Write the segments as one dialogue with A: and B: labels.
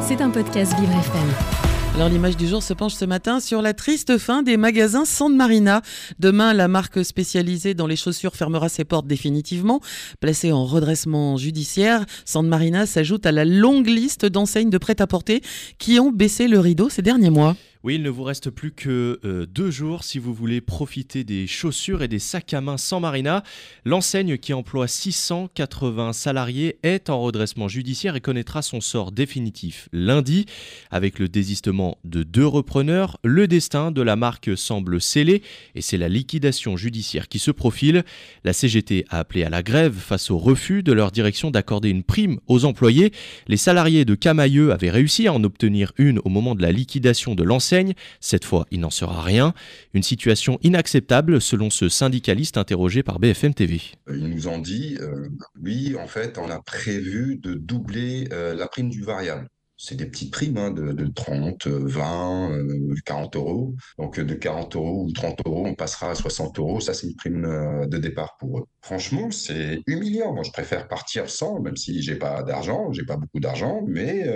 A: C'est un podcast Vivre FM.
B: Alors l'image du jour se penche ce matin sur la triste fin des magasins San Marina. Demain, la marque spécialisée dans les chaussures fermera ses portes définitivement. Placée en redressement judiciaire, San Marina s'ajoute à la longue liste d'enseignes de prêt-à-porter qui ont baissé le rideau ces derniers mois.
C: Oui, il ne vous reste plus que euh, deux jours si vous voulez profiter des chaussures et des sacs à main sans marina. L'enseigne qui emploie 680 salariés est en redressement judiciaire et connaîtra son sort définitif lundi. Avec le désistement de deux repreneurs, le destin de la marque semble scellé et c'est la liquidation judiciaire qui se profile. La CGT a appelé à la grève face au refus de leur direction d'accorder une prime aux employés. Les salariés de Camailleux avaient réussi à en obtenir une au moment de la liquidation de l'enseigne cette fois, il n'en sera rien. Une situation inacceptable selon ce syndicaliste interrogé par BFM TV.
D: Ils nous ont dit, euh, oui, en fait, on a prévu de doubler euh, la prime du variable c'est des petites primes hein, de, 30, 20, 40 euros. Donc de 40 euros ou 30 euros, on passera à 60 euros. Ça, c'est une prime euh, de départ pour eux. Franchement, c'est humiliant. Moi, je préfère partir sans, même si j'ai pas d'argent, j'ai pas beaucoup d'argent, mais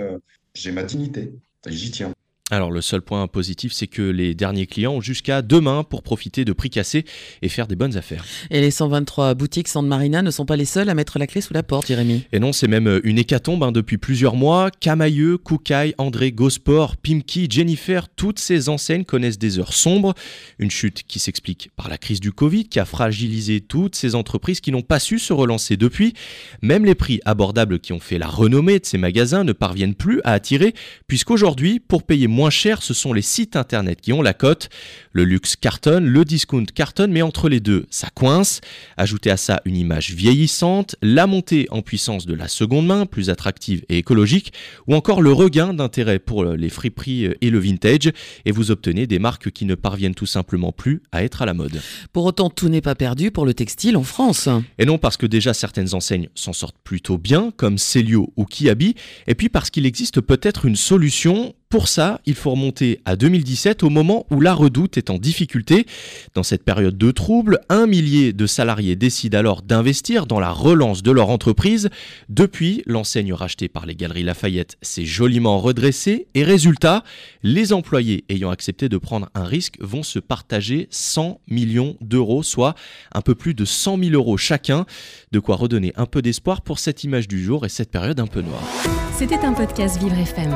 D: j'ai ma dignité. J'y tiens.
C: Alors le seul point positif, c'est que les derniers clients ont jusqu'à demain pour profiter de prix cassés et faire des bonnes affaires.
B: Et les 123 boutiques San Marina ne sont pas les seuls à mettre la clé sous la porte, Jérémy.
C: Et non, c'est même une hécatombe hein, depuis plusieurs mois. Camailleux, Koukaï, André, Gosport, Pimki, Jennifer, toutes ces enseignes connaissent des heures sombres. Une chute qui s'explique par la crise du Covid qui a fragilisé toutes ces entreprises qui n'ont pas su se relancer depuis. Même les prix abordables qui ont fait la renommée de ces magasins ne parviennent plus à attirer puisqu'aujourd'hui, pour payer moins cher, ce sont les sites internet qui ont la cote. Le luxe cartonne, le discount cartonne, mais entre les deux, ça coince. Ajoutez à ça une image vieillissante, la montée en puissance de la seconde main, plus attractive et écologique, ou encore le regain d'intérêt pour les friperies et le vintage, et vous obtenez des marques qui ne parviennent tout simplement plus à être à la mode.
B: Pour autant, tout n'est pas perdu pour le textile en France.
C: Et non parce que déjà certaines enseignes s'en sortent plutôt bien, comme Célio ou Kiabi, et puis parce qu'il existe peut-être une solution pour ça, il faut remonter à 2017 au moment où la redoute est en difficulté. Dans cette période de trouble, un millier de salariés décident alors d'investir dans la relance de leur entreprise. Depuis, l'enseigne rachetée par les Galeries Lafayette s'est joliment redressée et résultat, les employés ayant accepté de prendre un risque vont se partager 100 millions d'euros, soit un peu plus de 100 000 euros chacun. De quoi redonner un peu d'espoir pour cette image du jour et cette période un peu noire.
A: C'était un podcast Vivre FM.